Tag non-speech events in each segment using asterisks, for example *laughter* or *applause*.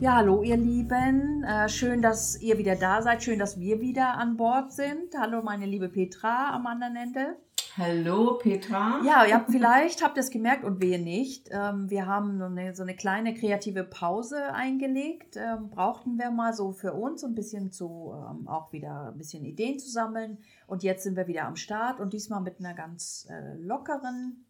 Ja, hallo ihr Lieben. Äh, schön, dass ihr wieder da seid. Schön, dass wir wieder an Bord sind. Hallo meine liebe Petra am anderen Ende. Hallo Petra. Ja, ihr habt vielleicht, habt ihr es gemerkt und wir nicht. Ähm, wir haben so eine, so eine kleine kreative Pause eingelegt. Ähm, brauchten wir mal so für uns ein bisschen zu, ähm, auch wieder ein bisschen Ideen zu sammeln. Und jetzt sind wir wieder am Start und diesmal mit einer ganz äh, lockeren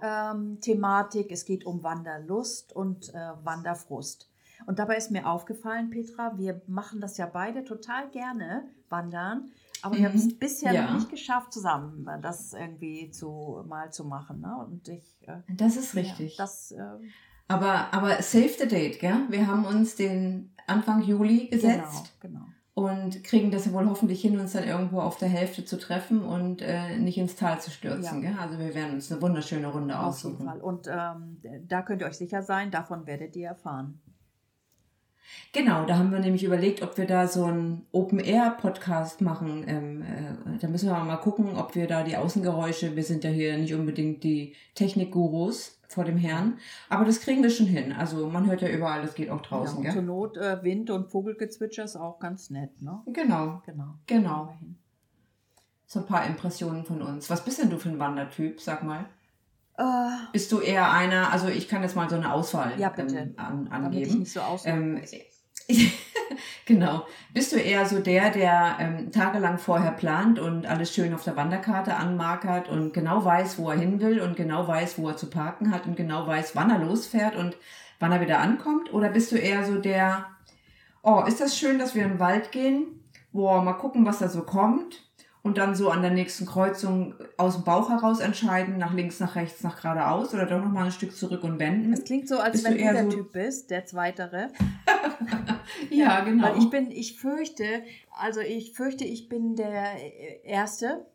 ähm, Thematik. Es geht um Wanderlust und äh, Wanderfrust. Und dabei ist mir aufgefallen, Petra, wir machen das ja beide total gerne, wandern. Aber wir haben es Mhm. bisher Ja. noch nicht geschafft, zusammen das irgendwie zu, mal zu machen. Ne? Und ich. Äh, Das ist richtig. Ja, das, äh, aber, aber save the date, gell? Wir haben uns den Anfang Juli gesetzt Genau, genau. Und kriegen das wohl hoffentlich hin, uns dann irgendwo auf der Hälfte zu treffen und äh, nicht ins Tal zu stürzen, Ja. Also wir werden uns eine wunderschöne Runde Auf jeden aussuchen. Fall. Und ähm, da könnt ihr euch sicher sein, davon werdet ihr erfahren. Genau, da haben wir nämlich überlegt, ob wir da so einen Open-Air-Podcast machen. Ähm, äh, da müssen wir mal gucken, ob wir da die Außengeräusche, wir sind ja hier nicht unbedingt die Technikgurus vor dem Herrn, aber das kriegen wir schon hin. Also man hört ja überall, das geht auch draußen, ja, und zur? Not äh, Wind und Vogelgezwitscher ist auch ganz nett. Ne? Genau, Genau. genau. So ein paar Impressionen von uns. Was bist denn du für ein Wandertyp, sag mal? Äh, Bist du eher einer, also ich kann jetzt mal so eine Auswahl Ja, bitte. ähm, an, damit ich angeben. nicht so. Ähm, *laughs* *laughs* genau. Bist du eher so der, der ähm, tagelang vorher plant und alles schön auf der Wanderkarte anmarkert und genau weiß, wo er hin will und genau weiß, wo er zu parken hat und genau weiß, wann er losfährt und wann er wieder ankommt? Oder bist du eher so der, oh, ist das schön, dass wir in den Wald gehen? Boah, mal gucken, was da so kommt. Und dann so an der nächsten Kreuzung aus dem Bauch heraus entscheiden, nach links, nach rechts, nach geradeaus oder doch nochmal ein Stück zurück und wenden. Es klingt so, als Bist wenn du du der so- Typ bist, der Zweitere. *laughs* Ja, genau. Weil ich bin, ich fürchte, also ich fürchte, ich bin der Erste.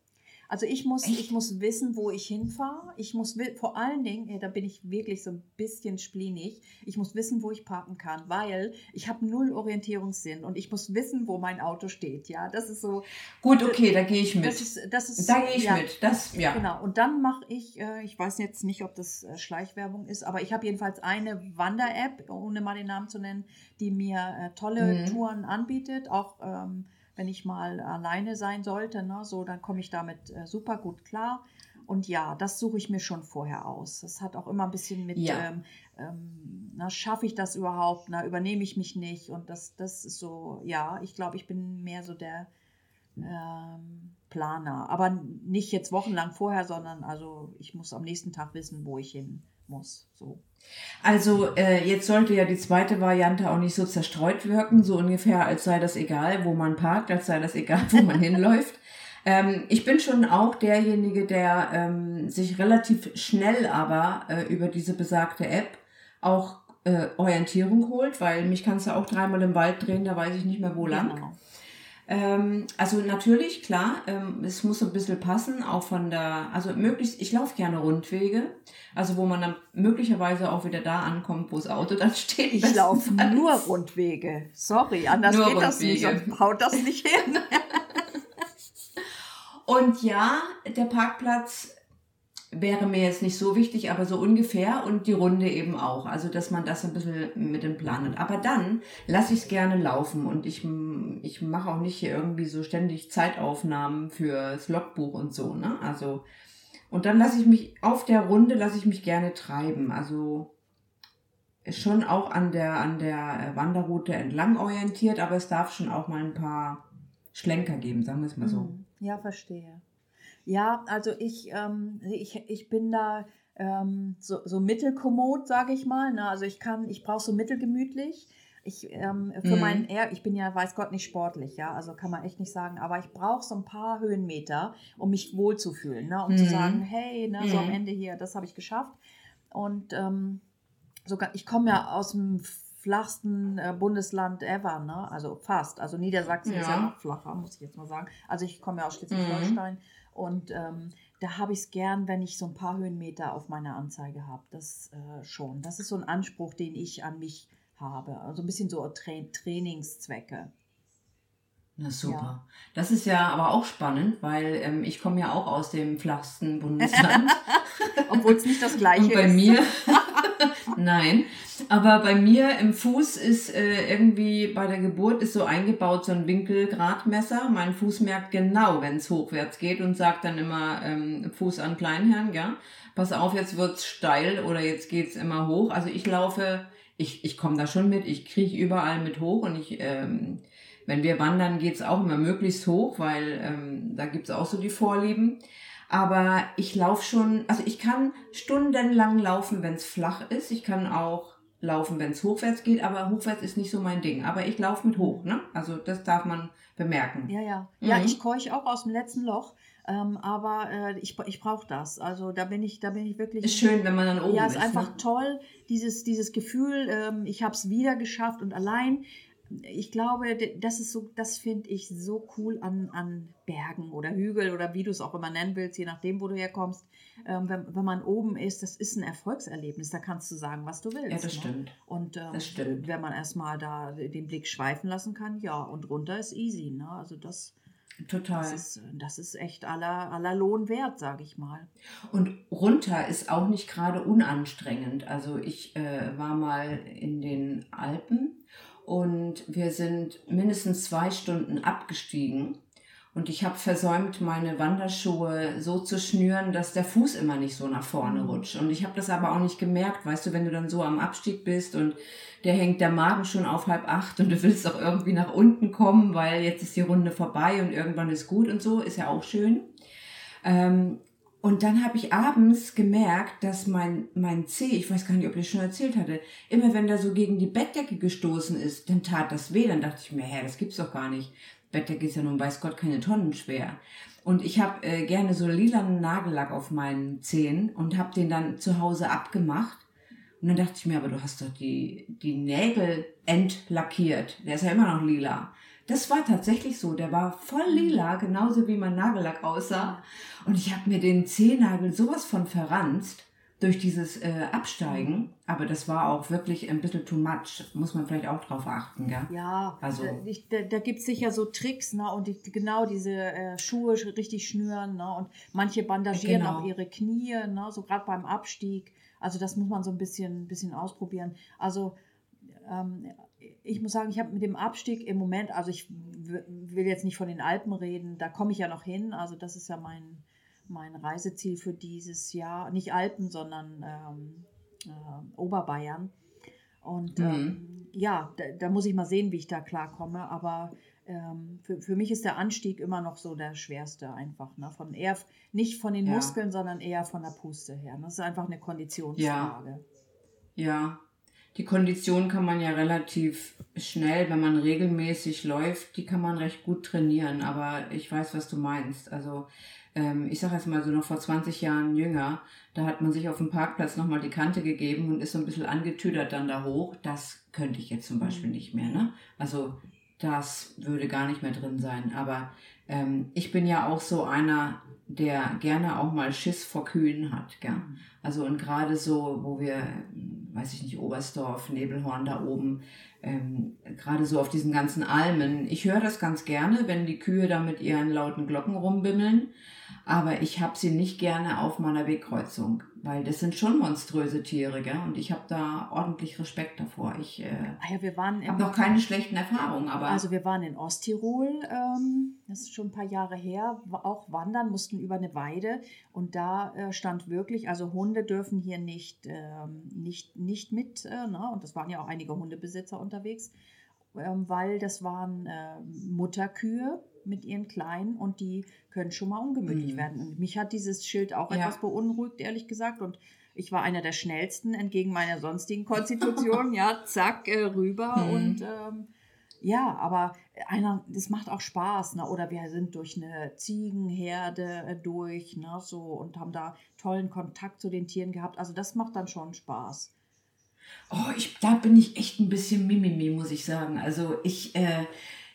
Also ich muss, Echt? ich muss wissen, wo ich hinfahre. Ich muss vor allen Dingen, äh, da bin ich wirklich so ein bisschen splinig, ich muss wissen, wo ich parken kann, weil ich habe null Orientierungssinn und ich muss wissen, wo mein Auto steht. Ja, das ist so, Gut, okay, da gehe ich mit. das ist, das ist, da gehe ich ja, mit. Das, ja. Genau, und dann mache ich, äh, ich weiß jetzt nicht, ob das äh, Schleichwerbung ist, aber ich habe jedenfalls eine Wander-App, ohne mal den Namen zu nennen, die mir tolle Mhm. Touren anbietet, auch ähm, wenn ich mal alleine sein sollte, ne, so, dann komme ich damit äh, super gut klar. Und ja, das suche ich mir schon vorher aus. Das hat auch immer ein bisschen mit, Ja. ähm, ähm, na, schaffe ich das überhaupt, na, übernehme ich mich nicht. Und das, das ist so, ja, ich glaube, ich bin mehr so der ähm, Planer. Aber nicht jetzt wochenlang vorher, sondern also ich muss am nächsten Tag wissen, wo ich hin muss. So. Also äh, jetzt sollte ja die zweite Variante auch nicht so zerstreut wirken, so ungefähr, als sei das egal, wo man parkt, als sei das egal, *laughs* wo man hinläuft. Ähm, ich bin schon auch derjenige, der ähm, sich relativ schnell aber äh, über diese besagte App auch äh, Orientierung holt, weil mich kannst du auch dreimal im Wald drehen, da weiß ich nicht mehr wo lang. Genau. Ähm, also natürlich, klar, ähm, es muss so ein bisschen passen, auch von der, also möglichst, ich laufe gerne Rundwege, also wo man dann möglicherweise auch wieder da ankommt, wo das Auto dann steht. Ich laufe nur Rundwege. Sorry, anders Nur geht das nicht. Rundwege. Sonst haut das nicht hin. *laughs* Und ja, der Parkplatz wäre mir jetzt nicht so wichtig, aber so ungefähr und die Runde eben auch. Also, dass man das ein bisschen mit dem Plan hat. Aber dann lasse ich es gerne laufen und ich, ich mache auch nicht hier irgendwie so ständig Zeitaufnahmen fürs Logbuch und so, ne? Also, und dann lasse ich mich auf der Runde, lasse ich mich gerne treiben. Also, schon auch an der, an der Wanderroute entlang orientiert, aber es darf schon auch mal ein paar Schlenker geben, sagen wir es mal so. Mhm. Ja, verstehe. Ja, also ich, ähm, ich, ich bin da ähm, so, so mittelkommod, sage ich mal. Ne? Also ich kann, ich brauche so mittelgemütlich. Ich, ähm, für Mhm. meinen, eher, ich bin ja, weiß Gott, nicht sportlich, ja, also kann man echt nicht sagen, aber ich brauche so ein paar Höhenmeter, um mich wohlzufühlen, ne? um zu Mhm. sagen, hey, ne, so am Mhm. Ende hier, das habe ich geschafft. Und ähm, sogar, ich komme ja aus dem flachsten äh, Bundesland ever, ne? Also fast. Also Niedersachsen Ja. ist ja noch flacher, muss ich jetzt mal sagen. Also ich komme ja aus Schleswig-Holstein und ähm, da habe ich es gern, wenn ich so ein paar Höhenmeter auf meiner Anzeige habe. Das äh, schon. Das ist so ein Anspruch, den ich an mich habe. Also ein bisschen so Tra Trainingszwecke. Na super. Ja. Das ist ja aber auch spannend, weil ähm, ich komme ja auch aus dem flachsten Bundesland. *laughs* Obwohl es nicht das gleiche Und bei ist. mir, *laughs* nein, aber bei mir im Fuß ist äh, irgendwie bei der Geburt ist so eingebaut so ein Winkelgradmesser. Mein Fuß merkt genau, wenn es hochwärts geht und sagt dann immer ähm, Fuß an Kleinherrn, ja. Pass auf, jetzt wird's steil oder jetzt geht's immer hoch. Also ich laufe, ich, ich komme da schon mit, ich kriege überall mit hoch und ich, ähm, wenn wir wandern, geht's auch immer möglichst hoch, weil ähm, da gibt's auch so die Vorlieben. Aber ich laufe schon, also ich kann stundenlang laufen, wenn es flach ist. Ich kann auch laufen, wenn es hochwärts geht, aber hochwärts ist nicht so mein Ding. Aber ich laufe mit hoch, ne? Also das darf man bemerken. Ja, ja. Ja, Mhm. ich keuche auch aus dem letzten Loch, ähm, aber äh, ich, ich brauche das. Also da bin ich, da bin ich wirklich. Ist schön, wenn man dann oben ja, ist. ist einfach ne? toll, dieses, dieses Gefühl, ähm, ich habe es wieder geschafft und allein. Ich glaube, das ist so, das finde ich so cool an, an Bergen oder Hügel oder wie du es auch immer nennen willst, je nachdem, wo du herkommst. Ähm, wenn, wenn man oben ist, das ist ein Erfolgserlebnis. Da kannst du sagen, was du willst. Ja, das ne? stimmt. Und ähm, Das stimmt. wenn man erstmal da den Blick schweifen lassen kann, ja, und runter ist easy. Ne? Also das, Total. das, ist, das ist echt aller, aller Lohn wert, sage ich mal. Und runter ist auch nicht gerade unanstrengend. Also ich äh, war mal in den Alpen und wir sind mindestens zwei Stunden abgestiegen. Und ich habe versäumt, meine Wanderschuhe so zu schnüren, dass der Fuß immer nicht so nach vorne Mhm. rutscht. Und ich habe das aber auch nicht gemerkt, weißt du, wenn du dann so am Abstieg bist und der hängt der Magen schon auf halb acht und du willst auch irgendwie nach unten kommen, weil jetzt ist die Runde vorbei und irgendwann ist gut und so, ist ja auch schön. Ähm, und dann habe ich abends gemerkt, dass mein, mein Zeh, ich weiß gar nicht, ob ich das schon erzählt hatte, immer wenn der so gegen die Bettdecke gestoßen ist, dann tat das weh. Dann dachte ich mir, hä, das gibt's doch gar nicht. Bettdecke ist ja nun, weiß Gott, keine Tonnen schwer. Und ich habe äh, gerne so lilanen Nagellack auf meinen Zehen und habe den dann zu Hause abgemacht. Und dann dachte ich mir, aber du hast doch die, die Nägel entlackiert. Der ist ja immer noch lila. Das war tatsächlich so. Der war voll lila, genauso wie mein Nagellack aussah. Und ich habe mir den Zehennagel sowas von verranzt durch dieses äh, Absteigen. Aber das war auch wirklich ein bisschen too much. Muss man vielleicht auch drauf achten, gell? Ja, Also- da, da, gibt es sicher so Tricks, ne? Und die, genau diese äh, Schuhe sch- richtig schnüren, ne? Und manche bandagieren Genau. auch ihre Knie, ne? So gerade beim Abstieg. Also das muss man so ein bisschen, bisschen ausprobieren. Also ähm, ich muss sagen, ich habe mit dem Abstieg im Moment, also ich will jetzt nicht von den Alpen reden, da komme ich ja noch hin. Also das ist ja mein, mein Reiseziel für dieses Jahr. Nicht Alpen, sondern ähm, äh, Oberbayern. Und Mhm. ähm, ja, da, da muss ich mal sehen, wie ich da klarkomme. Aber ähm, für, für mich ist der Anstieg immer noch so der schwerste einfach. Ne? Von eher, nicht von den Ja. Muskeln, sondern eher von der Puste her. Das ist einfach eine Konditionsfrage. Ja, die Kondition kann man ja relativ schnell, wenn man regelmäßig läuft, die kann man recht gut trainieren. Aber ich weiß, was du meinst. Also ähm, ich sage jetzt mal so noch vor 20 Jahren jünger, da hat man sich auf dem Parkplatz nochmal die Kante gegeben und ist so ein bisschen angetüdert dann da hoch. Das könnte ich jetzt zum Beispiel nicht mehr. Ne? Also das würde gar nicht mehr drin sein. Aber ähm, ich bin ja auch so einer, der gerne auch mal Schiss vor Kühen hat. Gell? Also und gerade so, wo wir, weiß ich nicht, Oberstdorf, Nebelhorn da oben, ähm, gerade so auf diesen ganzen Almen. Ich höre das ganz gerne, wenn die Kühe da mit ihren lauten Glocken rumbimmeln, aber ich habe sie nicht gerne auf meiner Wegkreuzung, weil das sind schon monströse Tiere, gell? Und ich habe da ordentlich Respekt davor. Ich äh, Ah ja, habe noch keine schlechten Erfahrungen, aber Also wir waren in Osttirol, ähm, das ist schon ein paar Jahre her, auch wandern, mussten über eine Weide und da äh, stand wirklich, also Hunde dürfen hier nicht, ähm, nicht, nicht mit, äh, ne? und das waren ja auch einige Hundebesitzer unterwegs, ähm, weil das waren äh, Mutterkühe mit ihren Kleinen und die können schon mal ungemütlich Mhm. werden. Und mich hat dieses Schild auch Ja. etwas beunruhigt, ehrlich gesagt, und ich war einer der schnellsten entgegen meiner sonstigen Konstitution, *laughs* ja, zack, äh, rüber Mhm. und ähm, ja, aber einer, das macht auch Spaß, ne? Oder wir sind durch eine Ziegenherde äh, durch, ne, so und haben da tollen Kontakt zu den Tieren gehabt. Also das macht dann schon Spaß. Oh, ich, da bin ich echt ein bisschen Mimimi, muss ich sagen. Also ich, äh,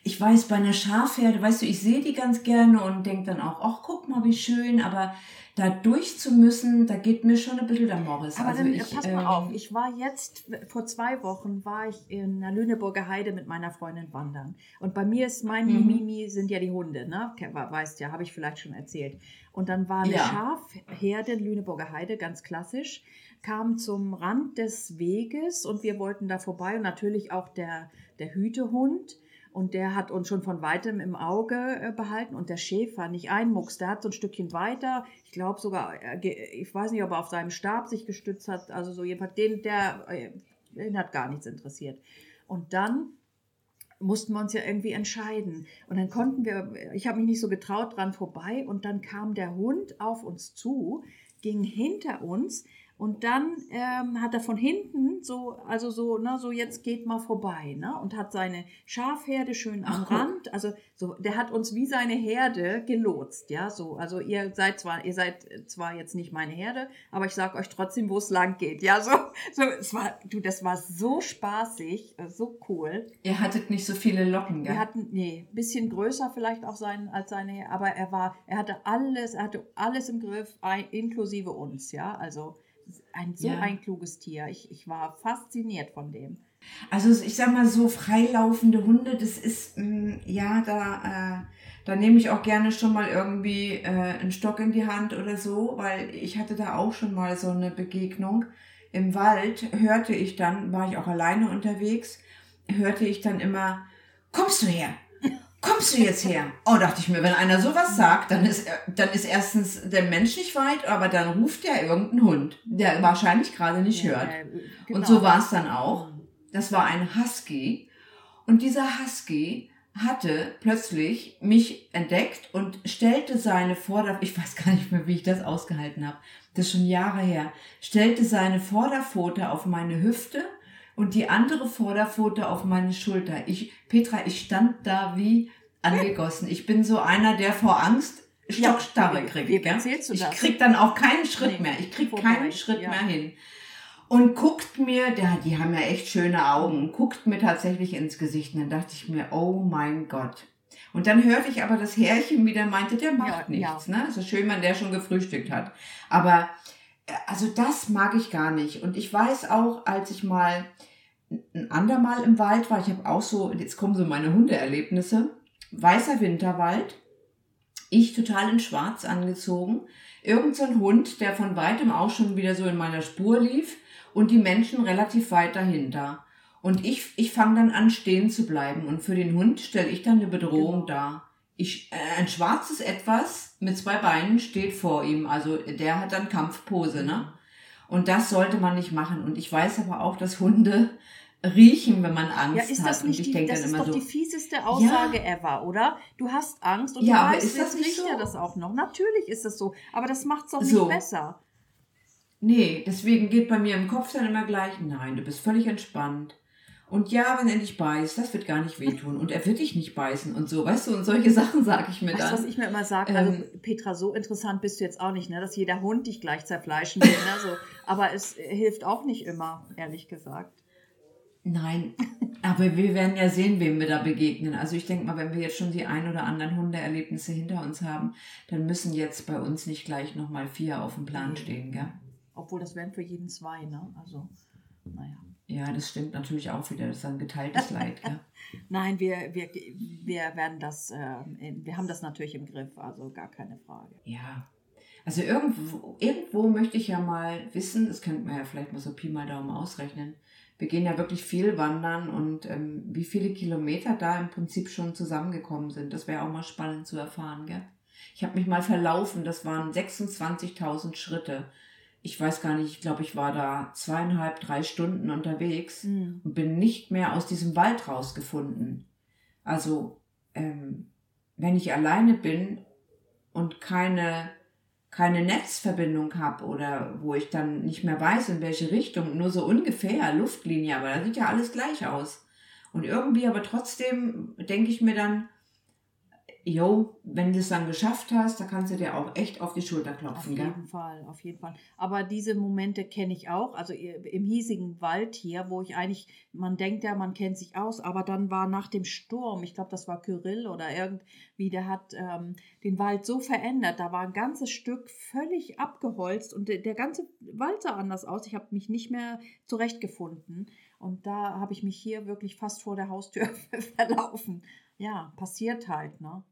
ich weiß, bei einer Schafherde, weißt du, ich sehe die ganz gerne und denke dann auch, ach, guck mal, wie schön, aber da durch zu müssen, da geht mir schon ein bisschen der Morris. Aber also dann, ich, pass mal ähm, auf, ich war jetzt, vor zwei Wochen war ich in der Lüneburger Heide mit meiner Freundin wandern. Und bei mir ist mein Mhm. Mimimi sind ja die Hunde, ne? Weißt ja, habe ich vielleicht schon erzählt. Und dann war eine Ja. Schafherde in Lüneburger Heide, ganz klassisch, kam zum Rand des Weges und wir wollten da vorbei und natürlich auch der, der Hütehund. Und der hat uns schon von weitem im Auge äh, behalten. Und der Schäfer nicht ein Mucks, der hat so ein Stückchen weiter, ich glaube sogar, äh, ich weiß nicht, ob er auf seinem Stab sich gestützt hat, also so jedenfalls den, der, äh, den hat gar nichts interessiert. Und dann mussten wir uns ja irgendwie entscheiden. Und dann konnten wir, ich habe mich nicht so getraut dran vorbei. Und dann kam der Hund auf uns zu, ging hinter uns und dann ähm, hat er von hinten so, also so, ne, so jetzt geht mal vorbei, ne, und hat seine Schafherde schön am Ach. Rand, also so, der hat uns wie seine Herde gelotst, ja, so, also ihr seid zwar, ihr seid zwar jetzt nicht meine Herde, aber ich sag euch trotzdem, wo es lang geht, ja, so, *laughs* so, es war, du, das war so spaßig, äh, so cool. ihr hattet nicht so viele Locken, gell? Wir hatten, nee, ein bisschen größer vielleicht auch sein als seine, aber er war, er hatte alles, er hatte alles im Griff, inklusive uns, ja. Also ein so Ja. ein kluges Tier. Ich, ich war fasziniert von dem. Also ich sag mal so freilaufende Hunde, das ist mh, ja da äh, da nehme ich auch gerne schon mal irgendwie äh, einen Stock in die Hand oder so, weil ich hatte da auch schon mal so eine Begegnung im Wald. Hörte ich dann, war ich auch alleine unterwegs, hörte ich dann immer, kommst du her? Kommst du jetzt her? Oh, dachte ich mir, wenn einer sowas sagt, dann ist, dann ist erstens der Mensch nicht weit, aber dann ruft er irgendeinen Hund, der wahrscheinlich gerade nicht Ja, hört. äh, Und genau. so war es dann auch. Das war ein Husky. Und dieser Husky hatte plötzlich mich entdeckt und stellte seine Vorder... Ich weiß gar nicht mehr, wie ich das ausgehalten habe. Das ist schon Jahre her. Stellte seine Vorderpfote auf meine Hüfte und die andere Vorderpfote auf meine Schulter. Ich, Petra, ich stand da wie angegossen. Ich bin so einer, der vor Angst Stockstarre kriegt. wie gell? erzählst du ich das? krieg dann auch keinen Schritt Nee, mehr. Ich krieg vorbei, keinen Schritt ja. mehr hin und guckt mir, der, die haben ja echt schöne Augen, guckt mir tatsächlich ins Gesicht. Und dann dachte ich mir, oh mein Gott. Und dann hörte ich aber das Härchen wieder meinte, der macht Ja, nichts. Ne? So schön, wenn der schon gefrühstückt hat. Aber äh, also das mag ich gar nicht. Und ich weiß auch, als ich mal ein andermal im Wald war, ich habe auch so, jetzt kommen so meine Hundeerlebnisse, weißer Winterwald, ich total in schwarz angezogen, irgend so ein Hund, der von weitem auch schon wieder so in meiner Spur lief und die Menschen relativ weit dahinter. Und ich, ich fange dann an, stehen zu bleiben. Und für den Hund stelle ich dann eine Bedrohung Genau. dar. Ich, äh, ein schwarzes Etwas mit zwei Beinen steht vor ihm. Also der hat dann Kampfpose, ne? Und das sollte man nicht machen. Und ich weiß aber auch, dass Hunde riechen, wenn man Angst Ja, ist hat. das nicht und ich die, denke das dann ist doch so, die fieseste Aussage ever, oder? Du hast Angst und Ja, du weißt, jetzt nicht riecht so? er das auch noch. Natürlich ist das so, aber das macht es doch So. nicht besser. Nee, deswegen geht bei mir im Kopf dann immer gleich, nein, du bist völlig entspannt. Und ja, wenn er dich beißt, das wird gar nicht wehtun. Und er wird dich nicht beißen und so, weißt du, und solche *laughs* Sachen sage ich mir Weißt du, was dann. ich mir immer sage? Ähm, also, Petra, so interessant bist du jetzt auch nicht, ne? dass jeder Hund dich gleich zerfleischen will. Ne? So. Aber es hilft auch nicht immer, ehrlich gesagt. Nein, aber wir werden ja sehen, wem wir da begegnen. Also ich denke mal, wenn wir jetzt schon die ein oder anderen Hundeerlebnisse hinter uns haben, dann müssen jetzt bei uns nicht gleich nochmal vier auf dem Plan stehen, gell? Obwohl das wären für jeden zwei, ne? Also, naja. Ja, das stimmt natürlich auch wieder. Das ist ein geteiltes *laughs* Leid, gell? Nein, wir, wir, wir werden das, in- wir haben das natürlich im Griff, also gar keine Frage. Ja. Also irgendwo, irgendwo möchte ich ja mal wissen, das könnte man ja vielleicht mal so Pi mal Daumen ausrechnen. Wir gehen ja wirklich viel wandern und ähm, wie viele Kilometer da im Prinzip schon zusammengekommen sind. Das wäre auch mal spannend zu erfahren, gell? Ich habe mich mal verlaufen, das waren 26.000 Schritte. Ich weiß gar nicht, ich glaube, ich war da zweieinhalb, drei Stunden unterwegs Mhm. und bin nicht mehr aus diesem Wald rausgefunden. Also, ähm, wenn ich alleine bin und keine, keine Netzverbindung habe oder wo ich dann nicht mehr weiß, in welche Richtung, nur so ungefähr Luftlinie, aber da sieht ja alles gleich aus. Und irgendwie aber trotzdem denke ich mir dann, jo, wenn du es dann geschafft hast, da kannst du dir auch echt auf die Schulter klopfen. Auf jeden gell? Fall, auf jeden Fall. Aber diese Momente kenne ich auch. Also im hiesigen Wald hier, wo ich eigentlich, man denkt ja, man kennt sich aus, aber dann war nach dem Sturm, ich glaube, das war Kyrill oder irgendwie, der hat ähm, den Wald so verändert. Da war ein ganzes Stück völlig abgeholzt und der, der ganze Wald sah anders aus. Ich habe mich nicht mehr zurechtgefunden. Und da habe ich mich hier wirklich fast vor der Haustür *laughs* verlaufen. Ja, passiert halt, ne?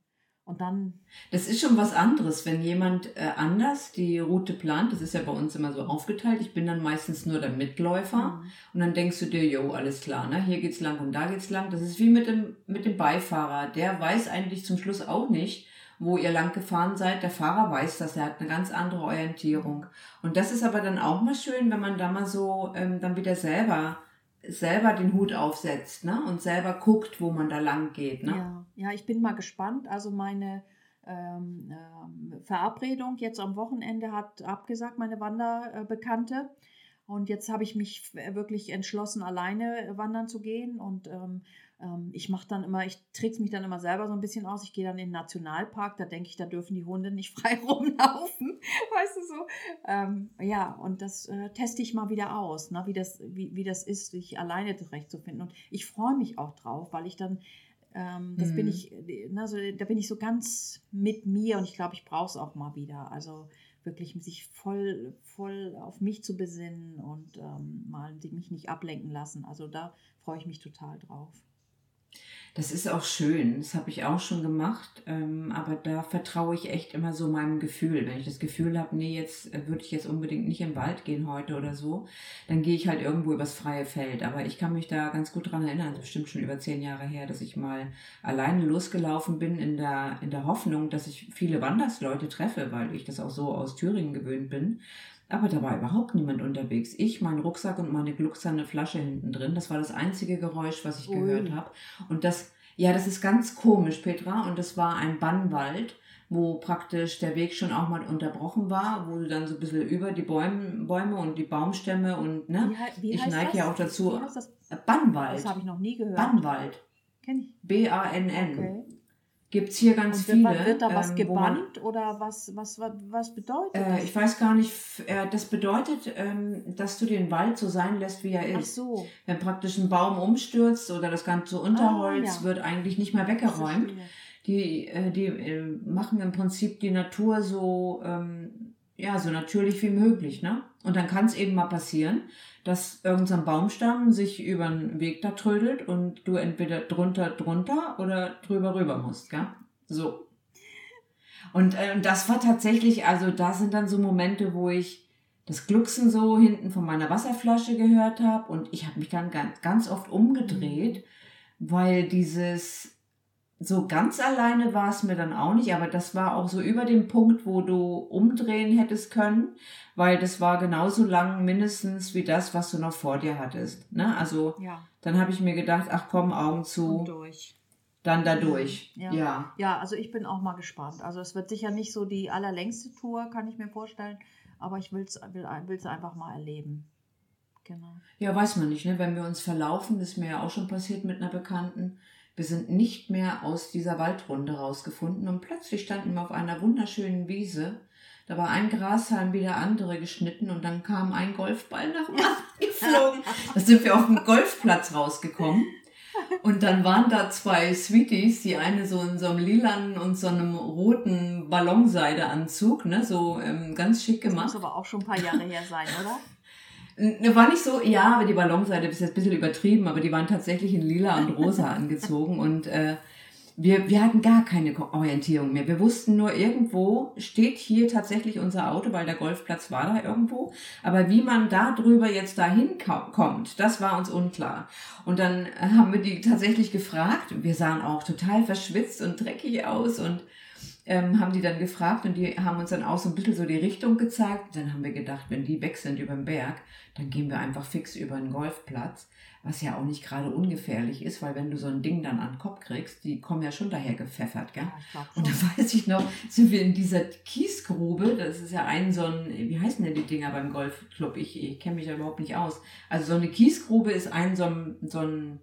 Und dann. Das ist schon was anderes, wenn jemand äh, anders die Route plant. Das ist ja bei uns immer so aufgeteilt. Ich bin dann meistens nur der Mitläufer. Mhm. Und dann denkst du dir, jo, alles klar, ne? Hier geht's lang und da geht's lang. Das ist wie mit dem, mit dem Beifahrer. Der weiß eigentlich zum Schluss auch nicht, wo ihr lang gefahren seid. Der Fahrer weiß das. Er hat eine ganz andere Orientierung. Und das ist aber dann auch mal schön, wenn man da mal so ähm, dann wieder selber selber den Hut aufsetzt ne? und selber guckt, wo man da lang geht. Ne? Ja. ja, ich bin mal gespannt. Also meine ähm, äh, Verabredung jetzt am Wochenende hat abgesagt, meine Wanderbekannte. Und jetzt habe ich mich wirklich entschlossen, alleine wandern zu gehen. Und ähm, ähm, ich mache dann immer, ich trickse mich dann immer selber so ein bisschen aus. Ich gehe dann in den Nationalpark, da denke ich, da dürfen die Hunde nicht *laughs* frei rumlaufen. Weißt du so? Ähm, ja, und das äh, teste ich mal wieder aus, ne? wie, das, wie, wie das ist, sich alleine zurechtzufinden. Und ich freue mich auch drauf, weil ich dann ähm, das mhm. bin ich, ne, so, da bin ich so ganz mit mir und ich glaube, ich brauche es auch mal wieder. Also wirklich sich voll, voll auf mich zu besinnen und ähm, mal mich nicht ablenken lassen. Also da freue ich mich total drauf. Das ist auch schön, das habe ich auch schon gemacht, ähm, aber da vertraue ich echt immer so meinem Gefühl. Wenn ich das Gefühl habe, nee, jetzt äh, würde ich jetzt unbedingt nicht im Wald gehen heute oder so, dann gehe ich halt irgendwo übers freie Feld. Aber ich kann mich da ganz gut dran erinnern, das ist bestimmt schon über zehn Jahre her, dass ich mal alleine losgelaufen bin in der, in der Hoffnung, dass ich viele Wandersleute treffe, weil ich das auch so aus Thüringen gewöhnt bin. Aber da war überhaupt niemand unterwegs. Ich, mein Rucksack und meine gluckserne Flasche hinten drin. Das war das einzige Geräusch, was ich Ui. gehört habe. Und das, ja, das ist ganz komisch, Petra. Und das war ein Bannwald, wo praktisch der Weg schon auch mal unterbrochen war, wo du dann so ein bisschen über die Bäume, Bäume und die Baumstämme und, ne? Wie, wie ich neige ja auch dazu. Bannwald. Das habe ich noch nie gehört. Bannwald. Kenn ich. B-A-N-N. Okay. Gibt es hier ganz und viele. Wird da was ähm, gebannt oder was, was, was, was bedeutet äh, das? Ich weiß gar nicht. Äh, das bedeutet, ähm, dass du den Wald so sein lässt, wie er ist. Ach so. Wenn praktisch ein Baum umstürzt oder das ganze Unterholz ah, ja. wird eigentlich nicht mehr weggeräumt. Die, äh, die äh, machen im Prinzip die Natur so, ähm, ja, so natürlich wie möglich. Ne? Und dann kann es eben mal passieren, dass irgendein Baumstamm sich über den Weg da trödelt und du entweder drunter, drunter oder drüber rüber musst, gell? So. Und äh, das war tatsächlich, also da sind dann so Momente, wo ich das Glucksen so hinten von meiner Wasserflasche gehört habe und ich habe mich dann ganz, ganz oft umgedreht, weil dieses so ganz alleine war es mir dann auch nicht, aber das war auch so über dem Punkt, wo du umdrehen hättest können, weil das war genauso lang mindestens wie das, was du noch vor dir hattest. Ne? Also ja. dann habe ich mir gedacht, ach komm, Augen zu. Und durch. Dann da durch. Ja. ja. Ja, also ich bin auch mal gespannt. Also es wird sicher nicht so die allerlängste Tour, kann ich mir vorstellen, aber ich will's, will es einfach mal erleben. Genau. Ja, weiß man nicht, ne? Wenn wir uns verlaufen, das ist mir ja auch schon passiert mit einer Bekannten, wir sind nicht mehr aus dieser Waldrunde rausgefunden und plötzlich standen wir auf einer wunderschönen Wiese. Da war ein Grashalm wie der andere geschnitten und dann kam ein Golfball nach *laughs* dem geflogen. Da sind wir auf dem Golfplatz rausgekommen. Und dann waren da zwei Sweeties, die eine so in so einem lilanen und so einem roten Ballonseideanzug, ne, so ähm, ganz schick gemacht. Das muss aber auch schon ein paar Jahre her sein, oder? *laughs* War nicht so, ja, aber die Ballonseite ist jetzt ein bisschen übertrieben, aber die waren tatsächlich in lila und rosa *laughs* angezogen und äh, wir, wir hatten gar keine Orientierung mehr. Wir wussten nur, irgendwo steht hier tatsächlich unser Auto, weil der Golfplatz war da irgendwo. Aber wie man da drüber jetzt dahin kommt, das war uns unklar. Und dann haben wir die tatsächlich gefragt. Wir sahen auch total verschwitzt und dreckig aus und ähm, haben die dann gefragt und die haben uns dann auch so ein bisschen so die Richtung gezeigt. Dann haben wir gedacht, wenn die weg sind über den Berg, dann gehen wir einfach fix über den Golfplatz, was ja auch nicht gerade ungefährlich ist, weil wenn du so ein Ding dann an den Kopf kriegst, die kommen ja schon daher gepfeffert, gell? Ja, und da weiß ich noch, sind wir in dieser Kiesgrube, das ist ja ein so ein, wie heißen denn die Dinger beim Golfclub? Ich, ich kenne mich ja überhaupt nicht aus. Also so eine Kiesgrube ist ein so ein, so ein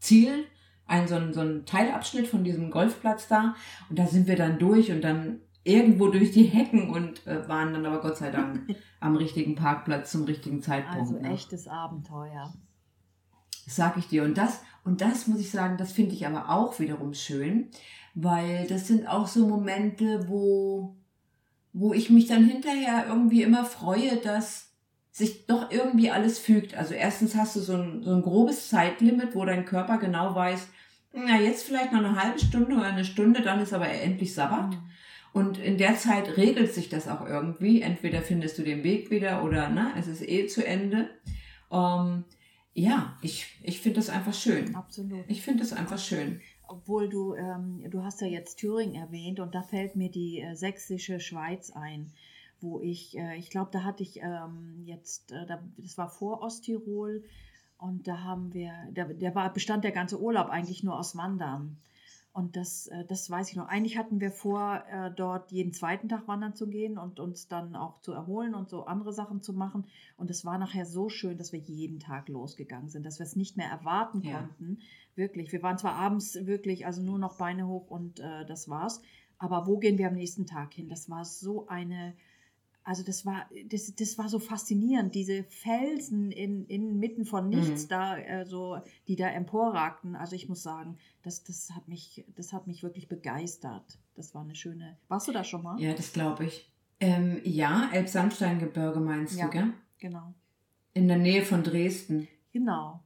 Ziel, ein so ein, so ein Teilabschnitt von diesem Golfplatz da. Und da sind wir dann durch und dann irgendwo durch die Hecken und äh, waren dann aber Gott sei Dank *laughs* am richtigen Parkplatz zum richtigen Zeitpunkt. Also noch. echtes Abenteuer. Das sag ich dir. Und das, und das muss ich sagen, das finde ich aber auch wiederum schön, weil das sind auch so Momente, wo, wo ich mich dann hinterher irgendwie immer freue, dass sich doch irgendwie alles fügt. Also erstens hast du so ein, so ein grobes Zeitlimit, wo dein Körper genau weiß, na jetzt vielleicht noch eine halbe Stunde oder eine Stunde, dann ist aber endlich Sabbat. Mhm. Und in der Zeit regelt sich das auch irgendwie. Entweder findest du den Weg wieder oder na, es ist eh zu Ende. Ähm, ja, ich, ich finde das einfach schön. Absolut. Ich finde das einfach schön. Obwohl du, ähm, du hast ja jetzt Thüringen erwähnt und da fällt mir die äh, sächsische Schweiz ein, wo ich, äh, ich glaube, da hatte ich ähm, jetzt, äh, da, das war vor Osttirol und da haben wir, der, der war, bestand der ganze Urlaub eigentlich nur aus Wandern. Und das, äh, das weiß ich noch. Eigentlich hatten wir vor, äh, dort jeden zweiten Tag wandern zu gehen und uns dann auch zu erholen und so andere Sachen zu machen. Und es war nachher so schön, dass wir jeden Tag losgegangen sind, dass wir es nicht mehr erwarten ja. konnten. Wirklich. Wir waren zwar abends wirklich, also nur noch Beine hoch und äh, das war's. Aber wo gehen wir am nächsten Tag hin? Das war so eine also das war, das, das war so faszinierend, diese Felsen in, inmitten von nichts mhm. da, äh, so, die da emporragten. Also ich muss sagen, das, das, hat mich, das hat mich wirklich begeistert. Das war eine schöne. Warst du da schon mal? Ja, das glaube ich. Ähm, ja, Elbsandsteingebirge meinst ja, du, gell? Genau. In der Nähe von Dresden. Genau.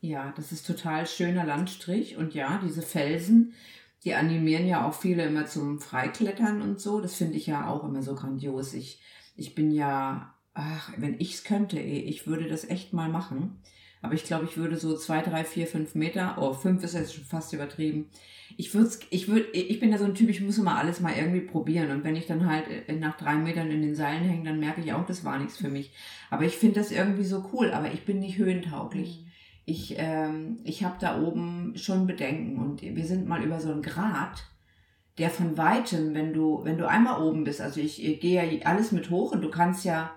Ja, das ist total schöner Landstrich und ja, diese Felsen, die animieren ja auch viele immer zum Freiklettern und so. Das finde ich ja auch immer so grandios. Ich, ich bin ja, ach, wenn ich es könnte, ich würde das echt mal machen. Aber ich glaube, ich würde so zwei, drei, vier, fünf Meter, oh, fünf ist jetzt schon fast übertrieben. Ich würde, ich würde, ich bin ja so ein Typ, ich muss immer alles mal irgendwie probieren. Und wenn ich dann halt äh, nach drei Metern in den Seilen hänge, dann merke ich auch, das war nichts für mich. Aber ich finde das irgendwie so cool. Aber ich bin nicht höhentauglich. Ich, ähm, ich habe da oben schon Bedenken und wir sind mal über so einen Grat, der von weitem, wenn du, wenn du einmal oben bist, also ich, ich gehe ja alles mit hoch und du kannst ja,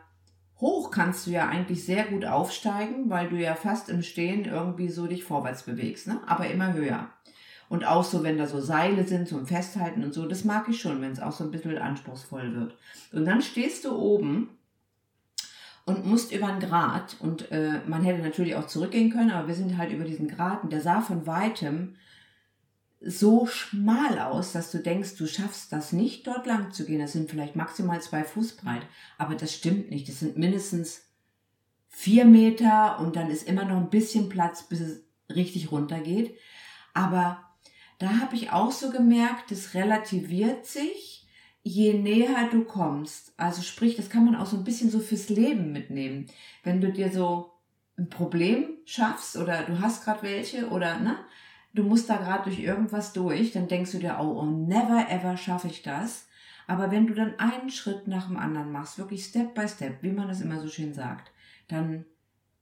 hoch kannst du ja eigentlich sehr gut aufsteigen, weil du ja fast im Stehen irgendwie so dich vorwärts bewegst, ne? aber immer höher. Und auch so, wenn da so Seile sind zum Festhalten und so, das mag ich schon, wenn es auch so ein bisschen anspruchsvoll wird. Und dann stehst du oben und musst über einen Grat. Und äh, man hätte natürlich auch zurückgehen können, aber wir sind halt über diesen Grat und der sah von weitem so schmal aus, dass du denkst, du schaffst das nicht, dort lang zu gehen. Das sind vielleicht maximal zwei Fuß breit. Aber das stimmt nicht. Das sind mindestens vier Meter und dann ist immer noch ein bisschen Platz, bis es richtig runter geht. Aber da habe ich auch so gemerkt, das relativiert sich je näher du kommst, also sprich, das kann man auch so ein bisschen so fürs Leben mitnehmen. Wenn du dir so ein Problem schaffst oder du hast gerade welche oder ne, du musst da gerade durch irgendwas durch, dann denkst du dir, oh, oh never ever schaffe ich das. Aber wenn du dann einen Schritt nach dem anderen machst, wirklich Step by Step, wie man das immer so schön sagt, dann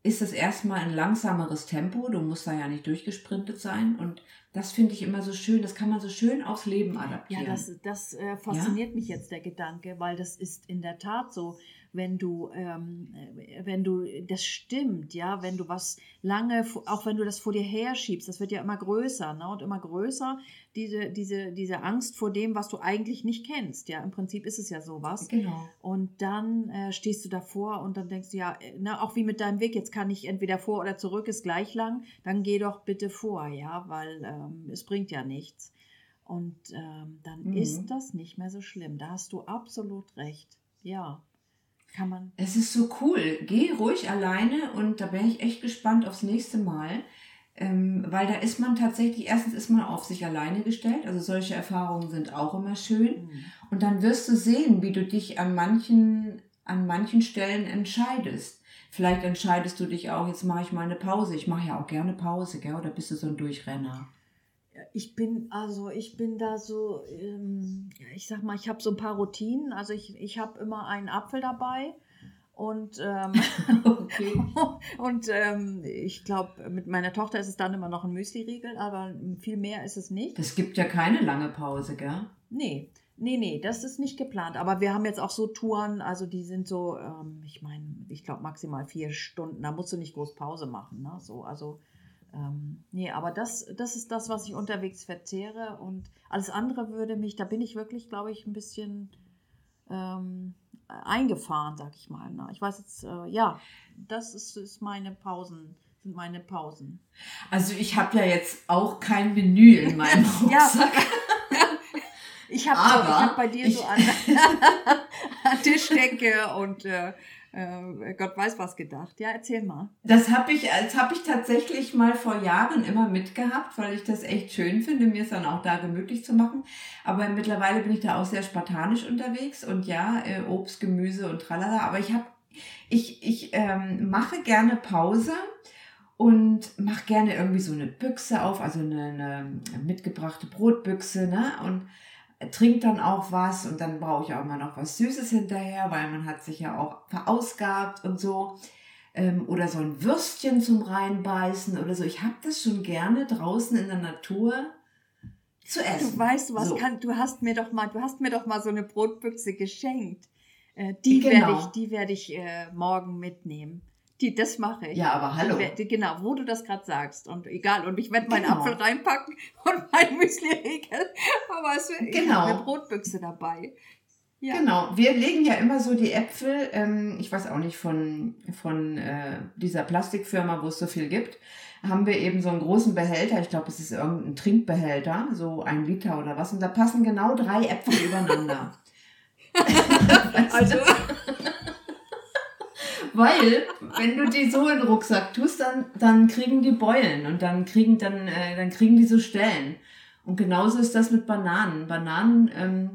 ist das erstmal ein langsameres Tempo. Du musst da ja nicht durchgesprintet sein. Und das finde ich immer so schön. Das kann man so schön aufs Leben adaptieren. Ja, das, das äh, fasziniert ja? mich jetzt, der Gedanke, weil das ist in der Tat so wenn du, ähm, wenn du, das stimmt, ja, wenn du was lange, auch wenn du das vor dir herschiebst, das wird ja immer größer, ne, und immer größer, diese, diese, diese Angst vor dem, was du eigentlich nicht kennst, ja, im Prinzip ist es ja sowas. Genau. Und dann äh, stehst du davor und dann denkst du, ja, ne, auch wie mit deinem Weg, jetzt kann ich entweder vor oder zurück, ist gleich lang, dann geh doch bitte vor, ja, weil ähm, es bringt ja nichts. Und ähm, dann mhm. ist das nicht mehr so schlimm. Da hast du absolut recht. Ja. Kann man. Es ist so cool. Geh ruhig alleine und da bin ich echt gespannt aufs nächste Mal. Ähm, weil da ist man tatsächlich, erstens ist man auf sich alleine gestellt, also solche Erfahrungen sind auch immer schön. Mhm. Und dann wirst du sehen, wie du dich an manchen, an manchen Stellen entscheidest. Vielleicht entscheidest du dich auch, jetzt mache ich mal eine Pause. Ich mache ja auch gerne Pause, gell? oder bist du so ein Durchrenner? Ich bin, also ich bin da so, ähm, ich sag mal, ich habe so ein paar Routinen. Also ich, ich habe immer einen Apfel dabei und, ähm, *laughs* *laughs* und ähm, ich glaube, mit meiner Tochter ist es dann immer noch ein Müsli-Riegel, aber viel mehr ist es nicht. Es gibt ja keine lange Pause, gell? Nee. Nee, nee, das ist nicht geplant. Aber wir haben jetzt auch so Touren, also die sind so, ähm, ich meine, ich glaube maximal vier Stunden. Da musst du nicht groß Pause machen. Ne? So, also ähm, nee, aber das, das ist das, was ich unterwegs verzehre und alles andere würde mich, da bin ich wirklich, glaube ich, ein bisschen ähm, eingefahren, sag ich mal. Ne? Ich weiß jetzt, äh, ja, das ist, ist meine Pausen, sind meine Pausen. Also ich habe ja jetzt auch kein Menü in *laughs* meinem Rucksack. ich habe hab bei dir so an, an *laughs* Tischdecke und äh, äh, Gott weiß was gedacht. Ja, erzähl mal. Das habe ich, habe ich tatsächlich mal vor Jahren immer mitgehabt, weil ich das echt schön finde, mir es dann auch da gemütlich zu machen. Aber mittlerweile bin ich da auch sehr spartanisch unterwegs und ja, äh, Obst, Gemüse und tralala. Aber ich habe, ich, ich ähm, mache gerne Pause und mache gerne irgendwie so eine Büchse auf, also eine, eine mitgebrachte Brotbüchse, ne? Und trinkt dann auch was und dann brauche ich auch mal noch was Süßes hinterher, weil man hat sich ja auch verausgabt und so. Ähm, oder so ein Würstchen zum Reinbeißen oder so. Ich habe das schon gerne draußen in der Natur zu essen. Du weißt was, so. kann, du hast mir doch mal, du hast mir doch mal so eine Brotbüchse geschenkt. Äh, die genau. werde ich, die werde ich äh, morgen mitnehmen. Die, das mache ich. Ja, aber hallo. Die, genau, wo du das gerade sagst. Und egal, und ich werde meinen genau. Apfel reinpacken *laughs* und mein Müsli-Riegel. Aber es wird genau. eine Brotbüchse dabei. Ja. Genau, wir legen ja immer so die Äpfel, ähm, ich weiß auch nicht, von, von äh, dieser Plastikfirma, wo es so viel gibt, haben wir eben so einen großen Behälter, ich glaube, es ist irgendein Trinkbehälter, so ein Liter oder was, und da passen genau drei Äpfel übereinander. *laughs* also, weil, wenn du die so in den Rucksack tust, dann, dann kriegen die Beulen und dann kriegen, dann, äh, dann kriegen die so Stellen. Und genauso ist das mit Bananen. Bananen, ähm,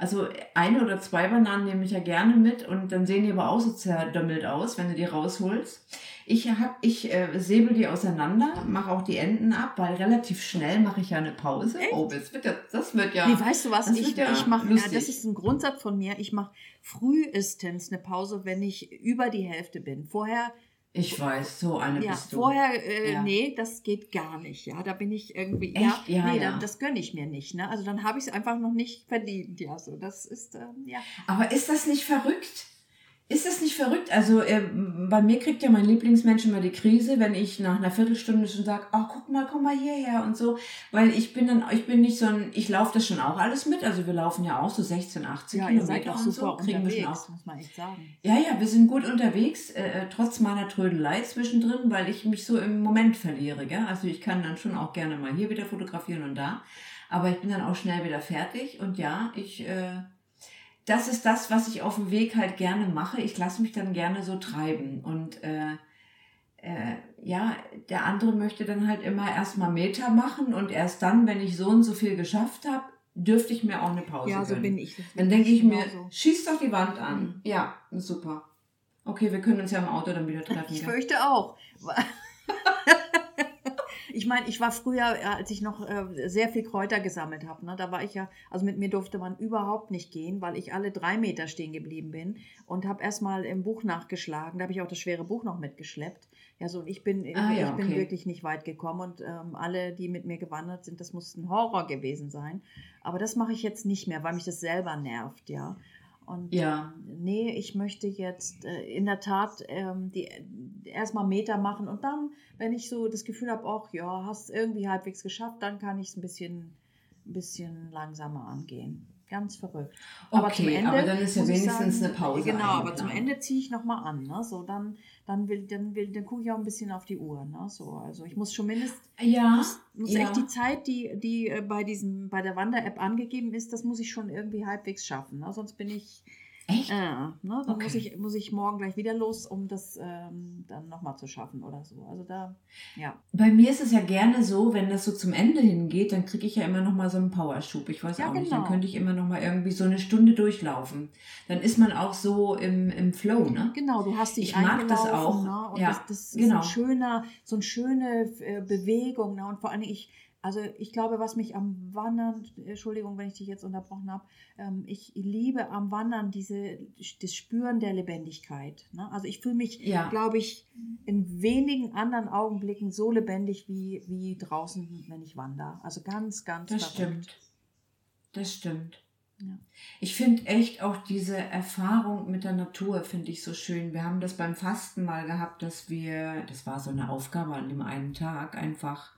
also eine oder zwei Bananen nehme ich ja gerne mit und dann sehen die aber auch so zerdümmelt aus, wenn du die rausholst. Ich hab, ich äh, säbel die auseinander, mache auch die Enden ab, weil relativ schnell mache ich ja eine Pause. Echt? Oh, das wird ja, das wird ja. Nee, weißt du was? Ich, ja ich mache, ja, das ist ein Grundsatz von mir. Ich mache frühestens eine Pause, wenn ich über die Hälfte bin. Vorher ich weiß, so eine ja, bist du. Vorher, äh, ja. nee, das geht gar nicht. Ja, da bin ich irgendwie. Echt? Ja, ja nee, ja. das gönne ich mir nicht. Ne? Also dann habe ich es einfach noch nicht verdient. Ja, so das ist ähm, ja. Aber ist das nicht verrückt? Ist das nicht verrückt? Also äh, bei mir kriegt ja mein Lieblingsmensch immer die Krise, wenn ich nach einer Viertelstunde schon sage, oh, guck mal, komm mal hierher und so. Weil ich bin dann, ich bin nicht so ein, ich laufe das schon auch alles mit. Also wir laufen ja auch so 16, 18 ja, Kilometer ihr seid auch und super so. Kriegen wir schon auch. muss man echt sagen. Ja, ja, wir sind gut unterwegs, äh, äh, trotz meiner Trödelei zwischendrin, weil ich mich so im Moment verliere. Gell? Also ich kann dann schon auch gerne mal hier wieder fotografieren und da. Aber ich bin dann auch schnell wieder fertig und ja, ich... Äh, das ist das, was ich auf dem Weg halt gerne mache. Ich lasse mich dann gerne so treiben. Und äh, äh, ja, der andere möchte dann halt immer erstmal Meter machen und erst dann, wenn ich so und so viel geschafft habe, dürfte ich mir auch eine Pause Ja, so gönnen. bin ich. Dann denke ich mir, so. schieß doch die Wand an. Mhm. Ja, super. Okay, wir können uns ja im Auto dann wieder treffen. Ich fürchte auch. Ich meine, ich war früher, äh, als ich noch äh, sehr viel Kräuter gesammelt habe, ne, da war ich ja, also mit mir durfte man überhaupt nicht gehen, weil ich alle drei Meter stehen geblieben bin und habe erstmal im Buch nachgeschlagen. Da habe ich auch das schwere Buch noch mitgeschleppt. Ja, so ich bin, ah, ich ja, bin wirklich nicht weit gekommen und ähm, alle, die mit mir gewandert sind, das muss ein Horror gewesen sein. Aber das mache ich jetzt nicht mehr, weil mich das selber nervt, ja. Und ja. nee, ich möchte jetzt äh, in der Tat ähm, die, erstmal Meter machen und dann, wenn ich so das Gefühl habe, ach ja, hast irgendwie halbwegs geschafft, dann kann ich es ein bisschen, ein bisschen langsamer angehen. Ganz verrückt. Okay, aber, zum Ende, aber dann ist ja wenigstens sagen, eine Pause. Genau, aber zum Ende ziehe ich nochmal an. Ne? So, dann, dann, will, dann, will, dann gucke ich auch ein bisschen auf die Uhr. Ne? So, also ich muss schon mindestens, ja, muss, muss ja. echt die Zeit, die, die äh, bei, diesem, bei der Wander-App angegeben ist, das muss ich schon irgendwie halbwegs schaffen. Ne? Sonst bin ich Echt? Ja, ne? Dann okay. muss, ich, muss ich morgen gleich wieder los, um das ähm, dann nochmal zu schaffen oder so. Also da, ja. Bei mir ist es ja gerne so, wenn das so zum Ende hingeht, dann kriege ich ja immer nochmal so einen Powerschub. Ich weiß ja, auch genau. nicht, dann genau. könnte ich immer nochmal irgendwie so eine Stunde durchlaufen. Dann ist man auch so im, im Flow, ne? Genau, du hast dich Ich mag das auch. Ne? Und ja, das, das ist genau. ein schöner, so eine schöne äh, Bewegung. Ne? Und vor allem, ich also ich glaube, was mich am Wandern, Entschuldigung, wenn ich dich jetzt unterbrochen habe, ähm, ich liebe am Wandern diese, das Spüren der Lebendigkeit. Ne? Also ich fühle mich, ja. glaube ich, in wenigen anderen Augenblicken so lebendig wie, wie draußen, wenn ich wandere. Also ganz, ganz Das verrückt. stimmt. Das stimmt. Ja. Ich finde echt auch diese Erfahrung mit der Natur, finde ich so schön. Wir haben das beim Fasten mal gehabt, dass wir, das war so eine Aufgabe an dem einen Tag, einfach,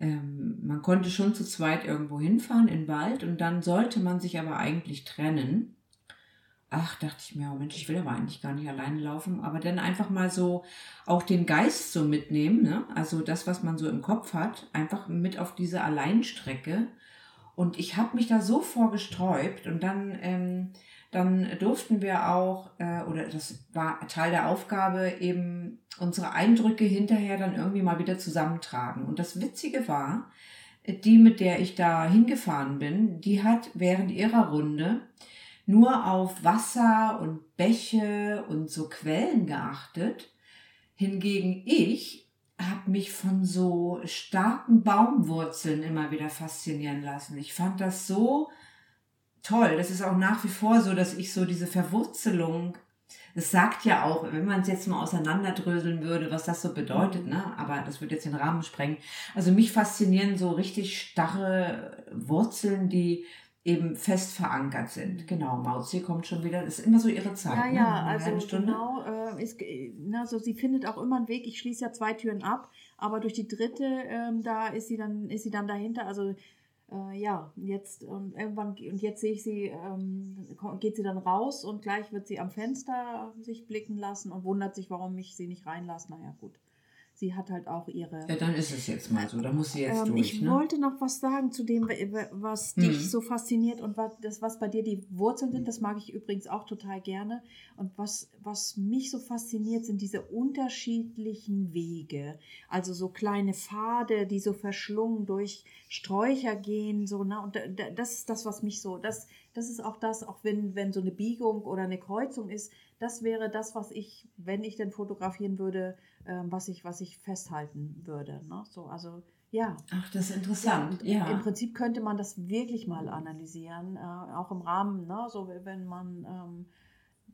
ähm, man konnte schon zu zweit irgendwo hinfahren in den Wald und dann sollte man sich aber eigentlich trennen. Ach, dachte ich mir, oh Mensch, ich will aber eigentlich gar nicht alleine laufen, aber dann einfach mal so auch den Geist so mitnehmen, ne? also das, was man so im Kopf hat, einfach mit auf diese Alleinstrecke und ich habe mich da so vorgesträubt und dann, ähm, dann durften wir auch, äh, oder das war Teil der Aufgabe, eben unsere Eindrücke hinterher dann irgendwie mal wieder zusammentragen. Und das Witzige war, die, mit der ich da hingefahren bin, die hat während ihrer Runde nur auf Wasser und Bäche und so Quellen geachtet. Hingegen ich habe mich von so starken Baumwurzeln immer wieder faszinieren lassen. Ich fand das so toll. Das ist auch nach wie vor so, dass ich so diese Verwurzelung, das sagt ja auch, wenn man es jetzt mal auseinanderdröseln würde, was das so bedeutet, ne? aber das wird jetzt den Rahmen sprengen. Also mich faszinieren so richtig starre Wurzeln, die eben fest verankert sind. Genau, Mauzi kommt schon wieder. Das ist immer so ihre Zeit. Ja, ne? ja, also Stunde. genau. Äh, ist, ge- na, also sie findet auch immer einen Weg. Ich schließe ja zwei Türen ab, aber durch die dritte, ähm, da ist sie dann, ist sie dann dahinter. Also äh, ja, jetzt ähm, irgendwann und jetzt sehe ich sie, ähm, geht sie dann raus und gleich wird sie am Fenster sich blicken lassen und wundert sich, warum ich sie nicht reinlasse. Naja, gut. Sie hat halt auch ihre Ja, dann ist es jetzt mal so. Da muss sie jetzt ähm, durch. ich ne? wollte noch was sagen zu dem, wa- was Mhm. dich so fasziniert und was, das, was bei dir die Wurzeln sind. Das mag ich übrigens auch total gerne. Und was, was mich so fasziniert, sind diese unterschiedlichen Wege. Also so kleine Pfade, die so verschlungen durch Sträucher gehen. So, ne? Und da- da- das ist das, was mich so, das, das ist auch das, auch wenn, wenn so eine Biegung oder eine Kreuzung ist, das wäre das, was ich, wenn ich denn fotografieren würde, ähm, was, ich, was ich festhalten würde. Ne? So, also ja. Ach, das ist interessant. Ja, Ja. Im Prinzip könnte man das wirklich mal analysieren, äh, auch im Rahmen, ne, so wenn man, ähm,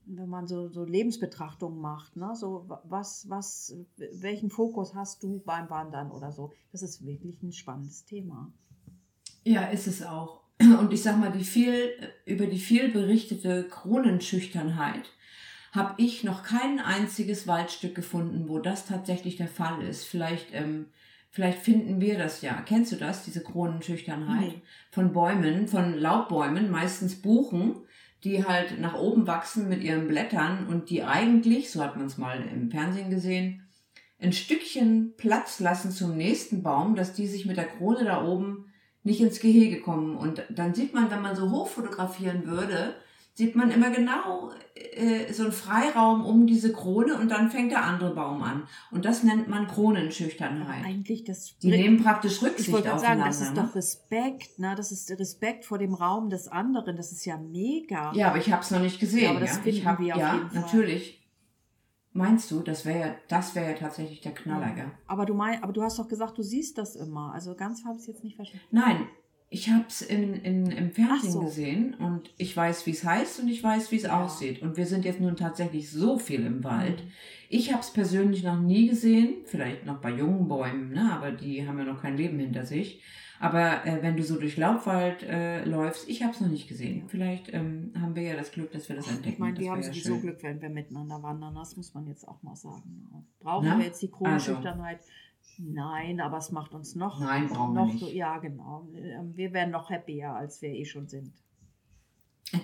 wenn man so, so Lebensbetrachtungen macht, ne, so wa- was, was, welchen Fokus hast du beim Wandern oder so. Das ist wirklich ein spannendes Thema. Ja, ist es auch. *clears throat* Und ich sag mal, die viel, über die viel berichtete Kronenschüchternheit habe ich noch kein einziges Waldstück gefunden, wo das tatsächlich der Fall ist. Vielleicht, ähm, vielleicht finden wir das ja. Kennst du das, diese Kronenschüchternheit? Nee. Von Bäumen, von Laubbäumen, meistens Buchen, die halt nach oben wachsen mit ihren Blättern und die eigentlich, so hat man es mal im Fernsehen gesehen, ein Stückchen Platz lassen zum nächsten Baum, dass die sich mit der Krone da oben nicht ins Gehege kommen. Und dann sieht man, wenn man so hoch fotografieren würde, sieht man immer genau äh, so einen Freiraum um diese Krone und dann fängt der andere Baum an. Und das nennt man Kronenschüchternheit. Eigentlich das. Die nehmen praktisch ich Rücksicht wollte gerade sagen, das ist aufeinander. doch Respekt, ne? Das ist Respekt vor dem Raum des anderen. Das ist ja mega. ne? Ja, aber ich habe es noch nicht gesehen. Ja, aber das ja. finden ich hab, wir auf ja, jeden Fall. natürlich. Meinst du, das wäre ja, das wäre ja tatsächlich der Knaller, gell? Aber du mein, aber du hast doch gesagt, du siehst das immer. Also ganz habe ich es jetzt nicht verstanden. Nein, ich habe es in, in, im Fernsehen so. gesehen und ich weiß, wie es heißt und ich weiß, wie es Ja. aussieht. Und wir sind jetzt nun tatsächlich so viel im Wald. Mhm. Ich habe es persönlich noch nie gesehen, vielleicht noch bei jungen Bäumen, ne? aber die haben ja noch kein Leben hinter sich. Aber äh, wenn du so durch Laubwald äh, läufst, ich habe es noch nicht gesehen. Vielleicht ähm, haben wir ja das Glück, dass wir das entdecken. Ich meine, wir haben ja sowieso schön. Glück, wenn wir miteinander wandern. Das muss man jetzt auch mal sagen. Brauchen Na? wir jetzt die Kronenschüchternheit? Nein, aber es macht uns noch. Nein, brauchen wir noch nicht. So, ja, genau. Ähm, Wir werden noch happier, als wir eh schon sind.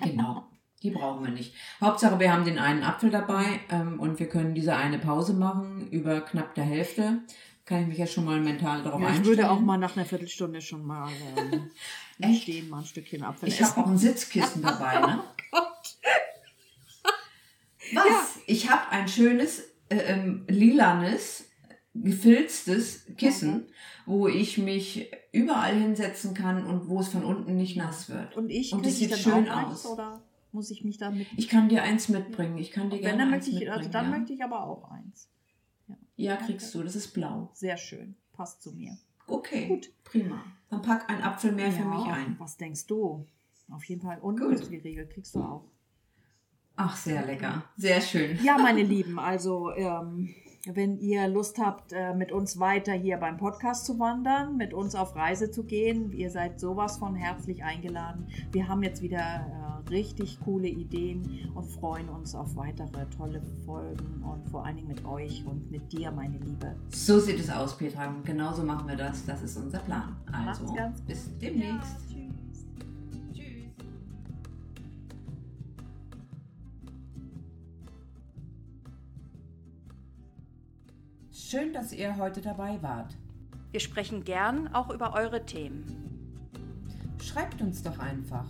Genau, die brauchen wir nicht. Hauptsache, wir haben den einen Apfel dabei ähm, und wir können diese eine Pause machen über knapp der Hälfte. Kann ich mich ja schon mal mental darauf Ja, ich einstellen. würde auch mal nach einer Viertelstunde schon mal ähm, *laughs* stehen, mal ein Stückchen Apfel Ich habe auch ein Sitzkissen dabei, ne? *laughs* Was? Ich habe ein schönes, äh, ähm, lilanes, gefilztes Kissen, wo ich mich überall hinsetzen kann und wo es von unten nicht nass wird. Und ich Und ich sieht schön aus. oder muss ich mich da mit... Ich kann dir eins mitbringen. Ich kann dir gerne dann eins ich, mitbringen. also dann ja. möchte ich aber auch eins. ja, kriegst du. Das ist blau. Sehr schön. Passt zu mir. Okay, Gut. prima. Dann pack ein Apfel mehr für Ja, mich ein. Was denkst du? Auf jeden Fall. Und Gut. Müsli-Riegel kriegst du auch. Ach, sehr lecker. Sehr schön. Ja, meine *laughs* Lieben, also ähm, wenn ihr Lust habt, äh, mit uns weiter hier beim Podcast zu wandern, mit uns auf Reise zu gehen. Ihr seid sowas von herzlich eingeladen. Wir haben jetzt wieder äh, richtig coole Ideen und freuen uns auf weitere tolle Folgen und vor allen Dingen mit euch und mit dir, meine Liebe. So sieht es aus, Petra. Genauso machen wir das. Das ist unser Plan. Also, bis demnächst. Ja, Schön, dass ihr heute dabei wart. Wir sprechen gern auch über eure Themen. Schreibt uns doch einfach.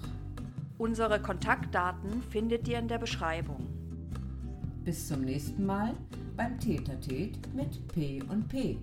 Unsere Kontaktdaten findet ihr in der Beschreibung. Bis zum nächsten Mal beim Tätertät mit P und P.